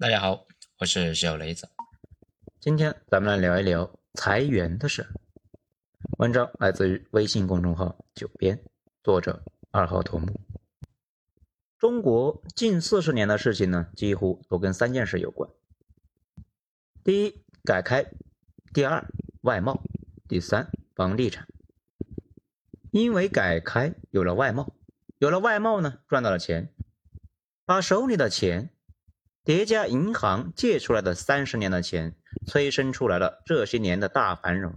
大家好，我是小雷子。今天咱们来聊一聊裁员的事。文章来自于微信公众号“九编”，作者二号头目。中国近四十年的事情呢，几乎都跟三件事有关：第一，改开；第二，外贸；第三，房地产。因为改开有了外贸，有了外贸呢，赚到了钱，把手里的钱。叠加银行借出来的三十年的钱，催生出来了这些年的大繁荣。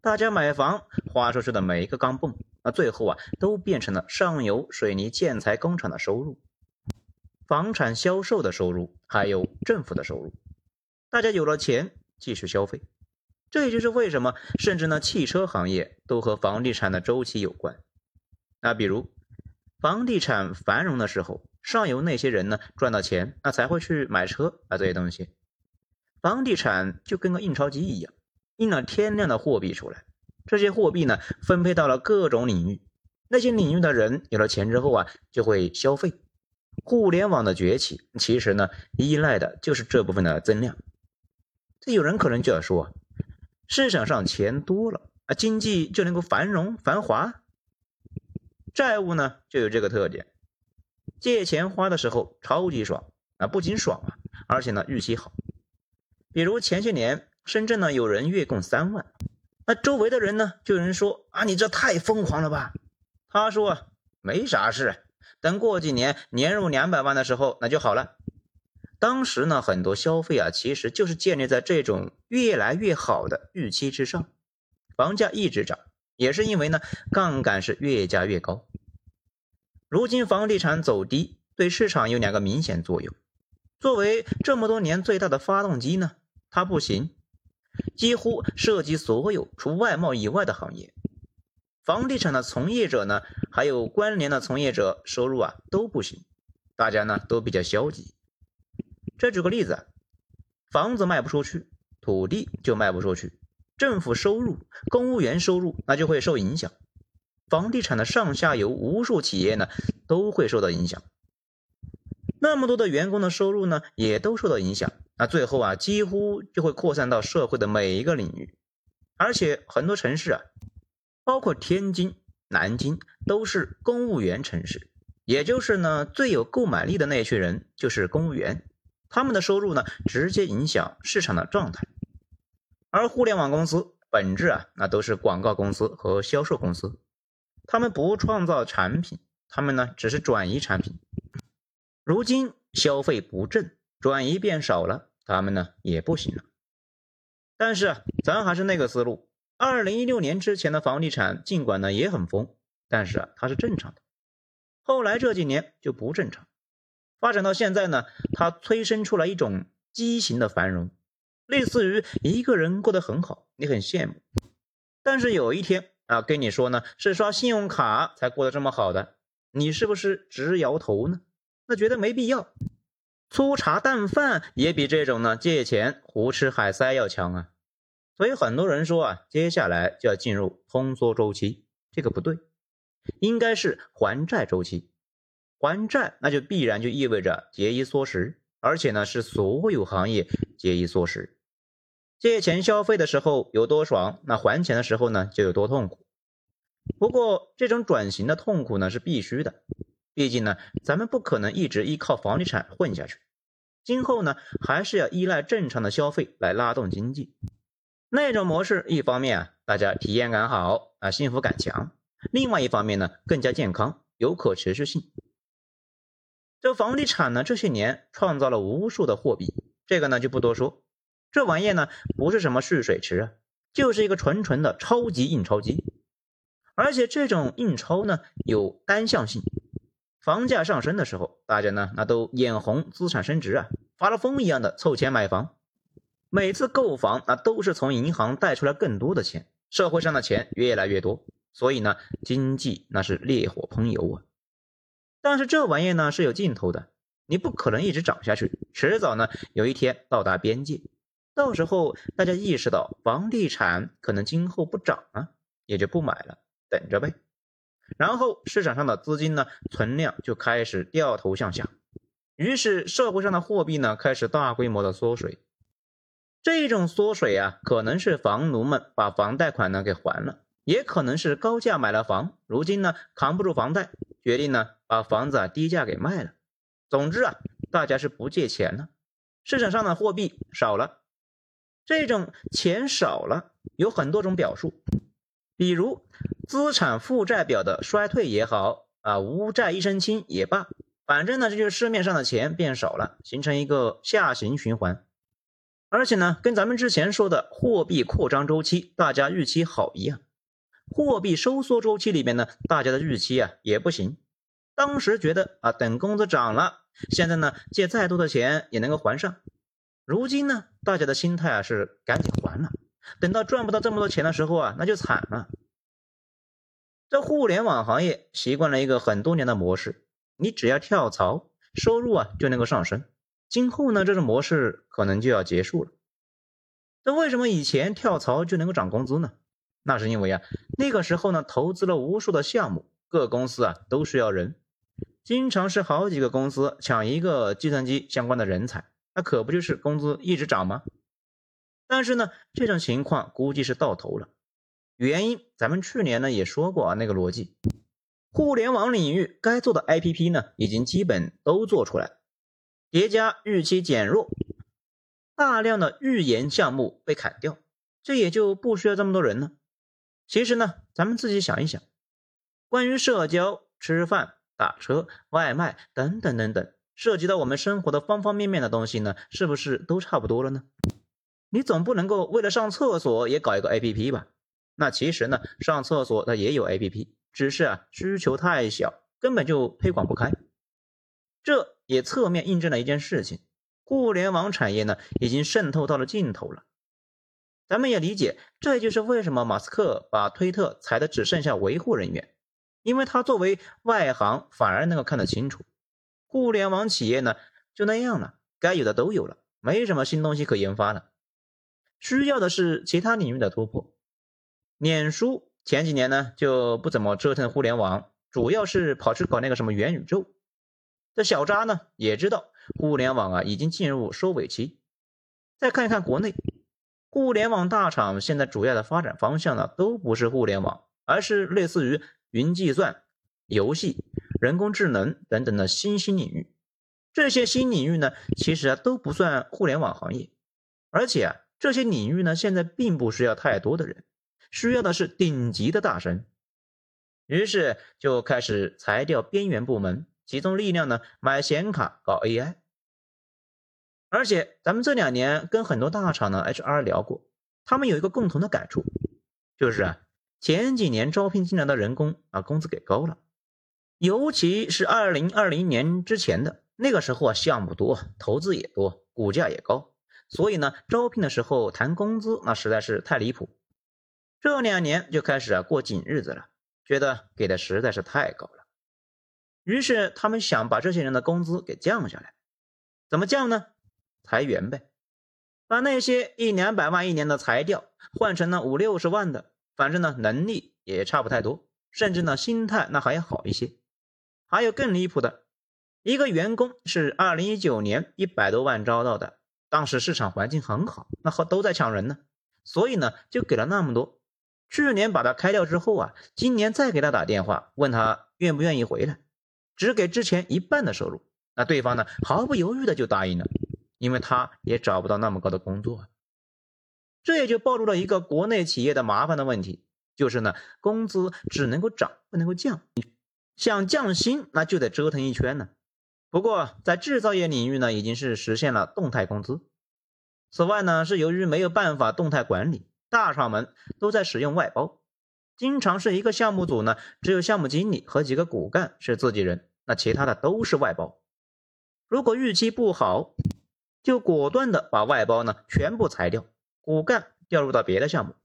大家买房花出去的每一个钢镚，那最后啊，都变成了上游水泥建材工厂的收入、房产销售的收入，还有政府的收入。大家有了钱，继续消费。这也就是为什么，甚至呢，汽车行业都和房地产的周期有关。那比如，房地产繁荣的时候。上游那些人呢，赚到钱，那才会去买车啊，这些东西。房地产就跟个印钞机一样，印了天量的货币出来。这些货币呢，分配到了各种领域。那些领域的人有了钱之后啊，就会消费。互联网的崛起，其实呢，依赖的就是这部分的增量。这有人可能就要说，市场上钱多了啊，经济就能够繁荣繁华。债务呢，就有这个特点。借钱花的时候超级爽啊，不仅爽啊，而且呢预期好。比如前些年深圳呢有人月供三万，那周围的人呢就有人说啊你这太疯狂了吧？他说啊没啥事，等过几年年入两百万的时候那就好了。当时呢很多消费啊其实就是建立在这种越来越好的预期之上，房价一直涨也是因为呢杠杆是越加越高。如今房地产走低，对市场有两个明显作用。作为这么多年最大的发动机呢，它不行，几乎涉及所有除外贸以外的行业。房地产的从业者呢，还有关联的从业者收入啊都不行，大家呢都比较消极。这举个例子，房子卖不出去，土地就卖不出去，政府收入、公务员收入那就会受影响。房地产的上下游无数企业呢，都会受到影响。那么多的员工的收入呢，也都受到影响。那最后啊，几乎就会扩散到社会的每一个领域。而且很多城市啊，包括天津、南京，都是公务员城市。也就是呢，最有购买力的那群人就是公务员，他们的收入呢，直接影响市场的状态。而互联网公司本质啊，那都是广告公司和销售公司。他们不创造产品，他们呢只是转移产品。如今消费不振，转移变少了，他们呢也不行了。但是啊，咱还是那个思路。二零一六年之前的房地产，尽管呢也很疯，但是啊它是正常的。后来这几年就不正常，发展到现在呢，它催生出来一种畸形的繁荣，类似于一个人过得很好，你很羡慕，但是有一天。啊，跟你说呢，是刷信用卡才过得这么好的，你是不是直摇头呢？那觉得没必要，粗茶淡饭也比这种呢借钱胡吃海塞要强啊。所以很多人说啊，接下来就要进入通缩周期，这个不对，应该是还债周期。还债那就必然就意味着节衣缩食，而且呢是所有行业节衣缩食。借钱消费的时候有多爽，那还钱的时候呢就有多痛苦。不过这种转型的痛苦呢是必须的，毕竟呢咱们不可能一直依靠房地产混下去，今后呢还是要依赖正常的消费来拉动经济。那种模式一方面啊大家体验感好啊幸福感强，另外一方面呢更加健康有可持续性。这房地产呢这些年创造了无数的货币，这个呢就不多说。这玩意呢，不是什么蓄水池啊，就是一个纯纯的超级印钞机。而且这种印钞呢，有单向性。房价上升的时候，大家呢那都眼红资产升值啊，发了疯一样的凑钱买房。每次购房那都是从银行贷出来更多的钱，社会上的钱越来越多，所以呢，经济那是烈火烹油啊。但是这玩意呢是有尽头的，你不可能一直涨下去，迟早呢有一天到达边界。到时候大家意识到房地产可能今后不涨了，也就不买了，等着呗。然后市场上的资金呢存量就开始掉头向下，于是社会上的货币呢开始大规模的缩水。这种缩水啊，可能是房奴们把房贷款呢给还了，也可能是高价买了房，如今呢扛不住房贷，决定呢把房子啊低价给卖了。总之啊，大家是不借钱了，市场上的货币少了。这种钱少了有很多种表述，比如资产负债表的衰退也好啊，无债一身轻也罢，反正呢这就是市面上的钱变少了，形成一个下行循环。而且呢，跟咱们之前说的货币扩张周期大家预期好一样，货币收缩周期里面呢，大家的预期啊也不行。当时觉得啊，等工资涨了，现在呢借再多的钱也能够还上。如今呢，大家的心态啊是赶紧还了，等到赚不到这么多钱的时候啊，那就惨了。这互联网行业习惯了一个很多年的模式，你只要跳槽，收入啊就能够上升。今后呢，这种模式可能就要结束了。那为什么以前跳槽就能够涨工资呢？那是因为啊，那个时候呢，投资了无数的项目，各公司啊都需要人，经常是好几个公司抢一个计算机相关的人才，那可不就是工资一直涨吗？但是呢，这种情况估计是到头了。原因咱们去年呢也说过啊，那个逻辑，互联网领域该做的 APP 呢，已经基本都做出来。叠加预期减弱，大量的预研项目被砍掉，这也就不需要这么多人了。其实呢，咱们自己想一想，关于社交、吃饭、打车、外卖等等等等，涉及到我们生活的方方面面的东西呢，是不是都差不多了呢？你总不能够为了上厕所也搞一个 APP 吧？那其实呢，上厕所它也有 APP，只是啊需求太小，根本就推广不开。这。也侧面印证了一件事情：互联网产业呢，已经渗透到了尽头了。咱们也理解，这就是为什么马斯克把推特裁的只剩下维护人员，因为他作为外行反而能够看得清楚，互联网企业呢就那样了，该有的都有了，没什么新东西可研发了，需要的是其他领域的突破。脸书前几年呢就不怎么折腾互联网，主要是跑去搞那个什么元宇宙。这小扎呢也知道互联网啊已经进入收尾期。再看一看国内，互联网大厂现在主要的发展方向呢都不是互联网，而是类似于云计算、游戏、人工智能等等的新兴领域。这些新领域呢其实啊都不算互联网行业，而且啊这些领域呢现在并不需要太多的人，需要的是顶级的大神。于是就开始裁掉边缘部门。集中力量呢，买显卡搞 AI，而且咱们这两年跟很多大厂的 HR 聊过，他们有一个共同的感触，就是啊，前几年招聘进来的人工啊，工资给高了，尤其是二零二零年之前的那个时候啊，项目多，投资也多，股价也高，所以呢，招聘的时候谈工资那实在是太离谱。这两年就开始啊过紧日子了，觉得给的实在是太高了。于是他们想把这些人的工资给降下来，怎么降呢？裁员呗，把那些一两百万一年的裁掉，换成了五六十万的，反正呢能力也差不太多，甚至呢心态那还要好一些。还有更离谱的，一个员工是二零一九年一百多万招到的，当时市场环境很好，那和都在抢人呢，所以呢就给了那么多。去年把他开掉之后啊，今年再给他打电话问他愿不愿意回来。只给之前一半的收入，那对方呢毫不犹豫的就答应了，因为他也找不到那么高的工作。这也就暴露了一个国内企业的麻烦的问题，就是呢工资只能够涨不能够降，想降薪那就得折腾一圈呢。不过在制造业领域呢已经是实现了动态工资。此外呢是由于没有办法动态管理，大厂们都在使用外包。经常是一个项目组呢，只有项目经理和几个骨干是自己人，那其他的都是外包。如果预期不好，就果断的把外包呢全部裁掉，骨干调入到别的项目。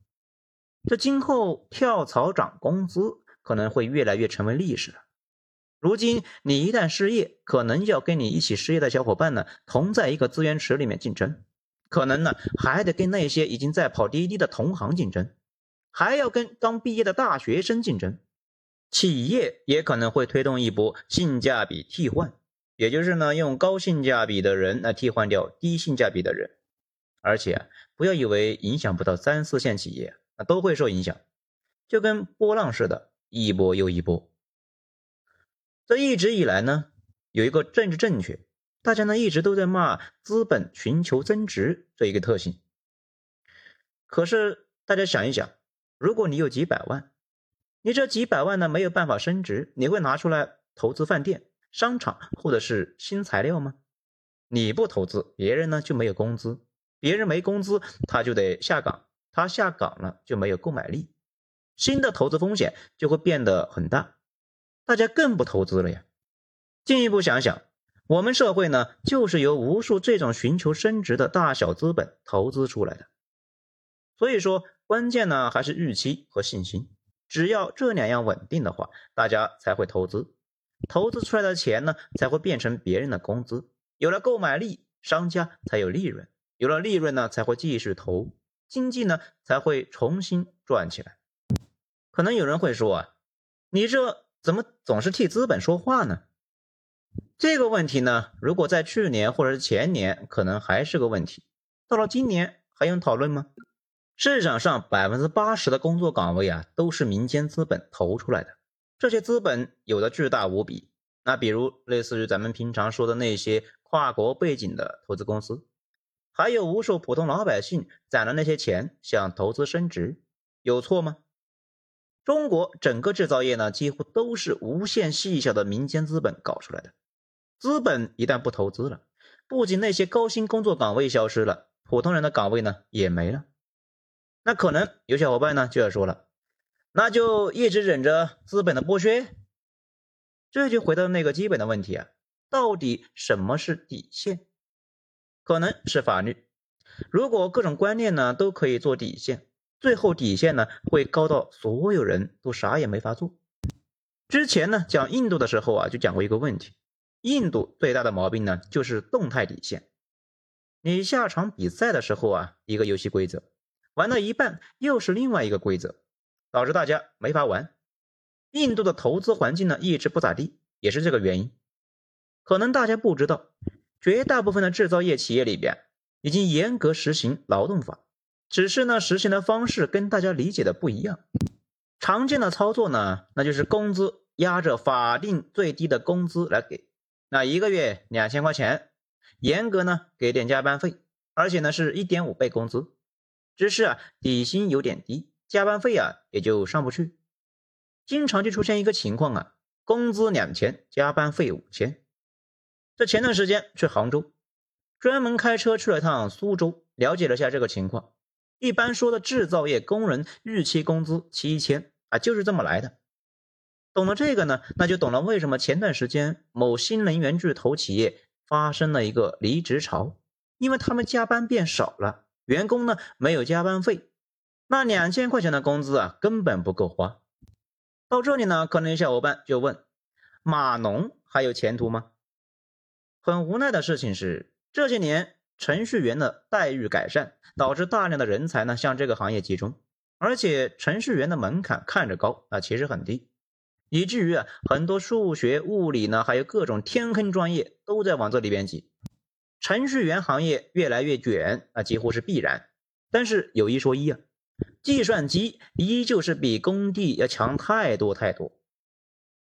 这今后跳槽涨工资可能会越来越成为历史了。如今你一旦失业，可能要跟你一起失业的小伙伴呢同在一个资源池里面竞争，可能呢还得跟那些已经在跑滴滴的同行竞争。还要跟刚毕业的大学生竞争，企业也可能会推动一波性价比替换。也就是呢，用高性价比的人来替换掉低性价比的人。而且不要以为影响不到三四线企业啊，都会受影响，就跟波浪似的，一波又一波。这一直以来呢，有一个政治正确，大家呢一直都在骂资本寻求增值这一个特性。可是大家想一想，如果你有几百万，你这几百万呢没有办法升值，你会拿出来投资饭店、商场或者是新材料吗？你不投资，别人呢就没有工资。别人没工资，他就得下岗，他下岗了就没有购买力，新的投资风险就会变得很大，大家更不投资了呀。进一步想想，我们社会呢，就是由无数这种寻求升值的大小资本投资出来的。所以说，关键呢还是预期和信心，只要这两样稳定的话，大家才会投资，投资出来的钱呢才会变成别人的工资，有了购买力，商家才有利润。有了利润呢，才会继续投，经济呢才会重新转起来。可能有人会说啊，你这怎么总是替资本说话呢？这个问题呢，如果在去年或者是前年，可能还是个问题，到了今年还用讨论吗？市场上百分之八十的工作岗位啊，都是民间资本投出来的，这些资本有的巨大无比。那比如类似于咱们平常说的那些跨国背景的投资公司。还有无数普通老百姓攒了那些钱想投资升值，有错吗？中国整个制造业呢，几乎都是无限细小的民间资本搞出来的。资本一旦不投资了，不仅那些高薪工作岗位消失了，普通人的岗位呢也没了。那可能有小伙伴呢就要说了，那就一直忍着资本的剥削。这就回到那个基本的问题啊，到底什么是底线？可能是法律，如果各种观念呢都可以做底线，最后底线呢会高到所有人都啥也没法做。之前呢讲印度的时候啊就讲过一个问题，印度最大的毛病呢就是动态底线。你下场比赛的时候啊一个游戏规则，玩到一半又是另外一个规则，导致大家没法玩。印度的投资环境呢一直不咋地，也是这个原因。可能大家不知道。绝大部分的制造业企业里边已经严格实行劳动法，只是呢实行的方式跟大家理解的不一样。常见的操作呢，那就是工资压着法定最低的工资来给，那一个月两千块钱，严格呢给点加班费，而且呢是一点五倍工资。只是啊底薪有点低，加班费啊也就上不去。经常就出现一个情况啊，工资两千，加班费五千。这前段时间去杭州，专门开车去了趟苏州，了解了下这个情况。一般说的制造业工人预期工资七千啊，就是这么来的。懂了这个呢，那就懂了为什么前段时间某新能源巨头企业发生了一个离职潮，因为他们加班变少了，员工呢没有加班费，那两千块钱的工资啊根本不够花。到这里呢，可能有小伙伴就问：码农还有前途吗？很无奈的事情是，这些年程序员的待遇改善，导致大量的人才呢向这个行业集中，而且程序员的门槛看着高啊，其实很低，以至于啊很多数学、物理呢，还有各种天坑专业都在往这里边挤，程序员行业越来越卷啊，几乎是必然。但是有一说一啊，计算机依旧是比工地要强太多太多。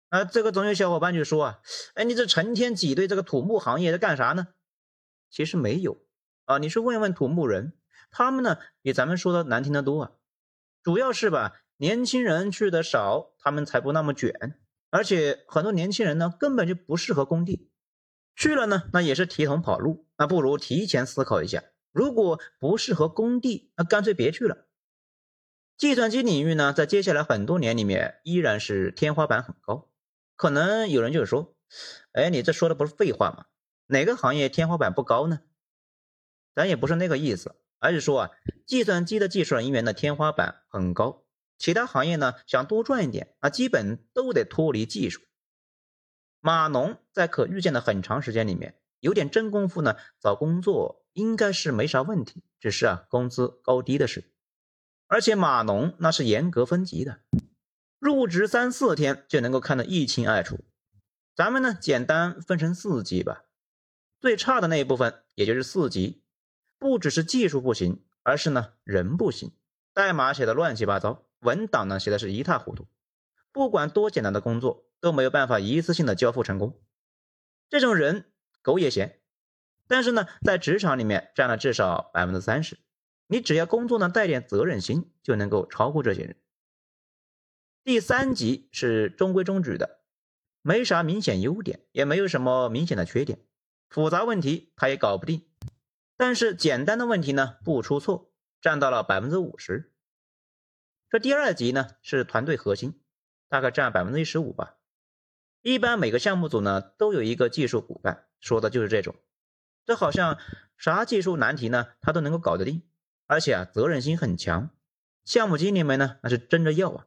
啊，这个总有小伙伴就说啊，哎，你这成天挤兑这个土木行业在干啥呢？其实没有啊，你是问问土木人，他们呢比咱们说的难听的多啊。主要是吧，年轻人去的少，他们才不那么卷。而且很多年轻人呢根本就不适合工地，去了呢那也是提桶跑路，那不如提前思考一下，如果不适合工地，那干脆别去了。计算机领域呢，在接下来很多年里面依然是天花板很高。可能有人就说：“哎，你这说的不是废话吗？哪个行业天花板不高呢？”咱也不是那个意思，而是说啊，计算机的技术人员的天花板很高，其他行业呢想多赚一点啊，基本都得脱离技术。码农在可预见的很长时间里面，有点真功夫呢，找工作应该是没啥问题，只是啊，工资高低的事。而且码农那是严格分级的。入职三四天就能够看得一清二楚，咱们呢简单分成四级吧。最差的那一部分，也就是四级，不只是技术不行，而是呢人不行，代码写的乱七八糟，文档呢写的是一塌糊涂，不管多简单的工作都没有办法一次性的交付成功。这种人狗也嫌，但是呢在职场里面占了至少百分之三十。你只要工作呢带点责任心，就能够超过这些人。第三级是中规中矩的，没啥明显优点，也没有什么明显的缺点。复杂问题他也搞不定，但是简单的问题呢不出错，占到了百分之五十。这第二级呢是团队核心，大概占百分之十五吧。一般每个项目组呢都有一个技术骨干，说的就是这种。这好像啥技术难题呢他都能够搞得定，而且啊责任心很强。项目经理们呢那是争着要啊。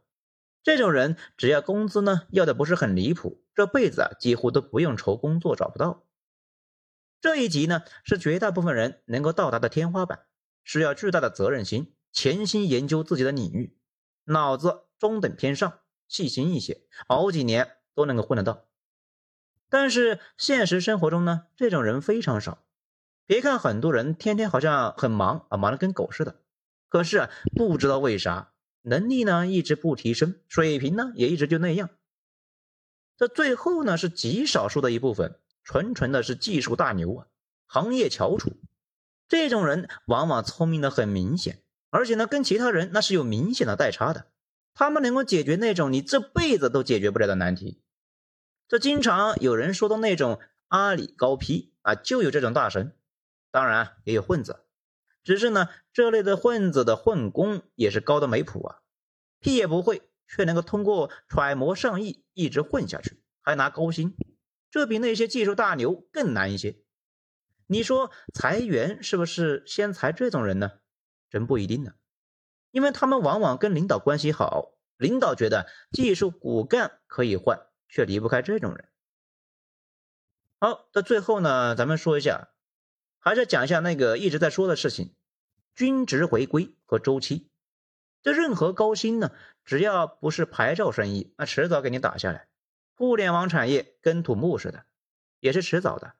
这种人只要工资呢要的不是很离谱，这辈子啊几乎都不用愁工作找不到。这一级呢，是绝大部分人能够到达的天花板，需要巨大的责任心，潜心研究自己的领域，脑子中等偏上，细心一些，熬几年都能够混得到。但是现实生活中呢，这种人非常少。别看很多人天天好像很忙啊，忙得跟狗似的，可是啊，不知道为啥，能力呢一直不提升，水平呢也一直就那样。这最后呢，是极少数的一部分。纯纯的是技术大牛啊，行业翘楚。这种人往往聪明的很明显，而且呢，跟其他人那是有明显的代差的。他们能够解决那种你这辈子都解决不了的难题。这经常有人说的那种阿里高 P 啊，就有这种大神。当然也有混子，只是呢，这类的混子的混功也是高的没谱啊，屁也不会，却能够通过揣摩上意一直混下去，还拿高薪。这比那些技术大牛更难一些。你说裁员是不是先裁这种人呢？真不一定呢，因为他们往往跟领导关系好，领导觉得技术骨干可以换，却离不开这种人。好，到最后呢，咱们说一下，还是讲一下那个一直在说的事情：均值回归和周期。这任何高薪呢，只要不是牌照生意，那迟早给你打下来。互联网产业跟土木似的，也是迟早的。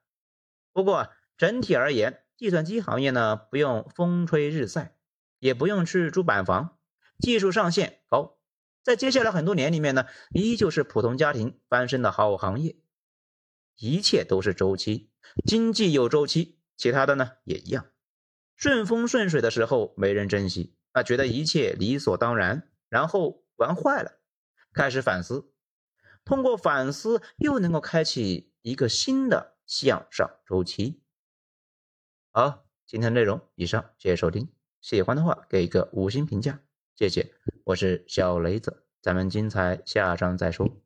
不过整体而言，计算机行业呢，不用风吹日晒，也不用去租板房，技术上限高，在接下来很多年里面呢，依旧是普通家庭翻身的好行业。一切都是周期，经济有周期，其他的呢也一样。顺风顺水的时候没人珍惜，啊，觉得一切理所当然，然后玩坏了，开始反思。通过反思，又能够开启一个新的向上周期。好，今天内容以上，谢谢收听。喜欢的话给一个五星评价，谢谢。我是小雷子，咱们精彩下章再说。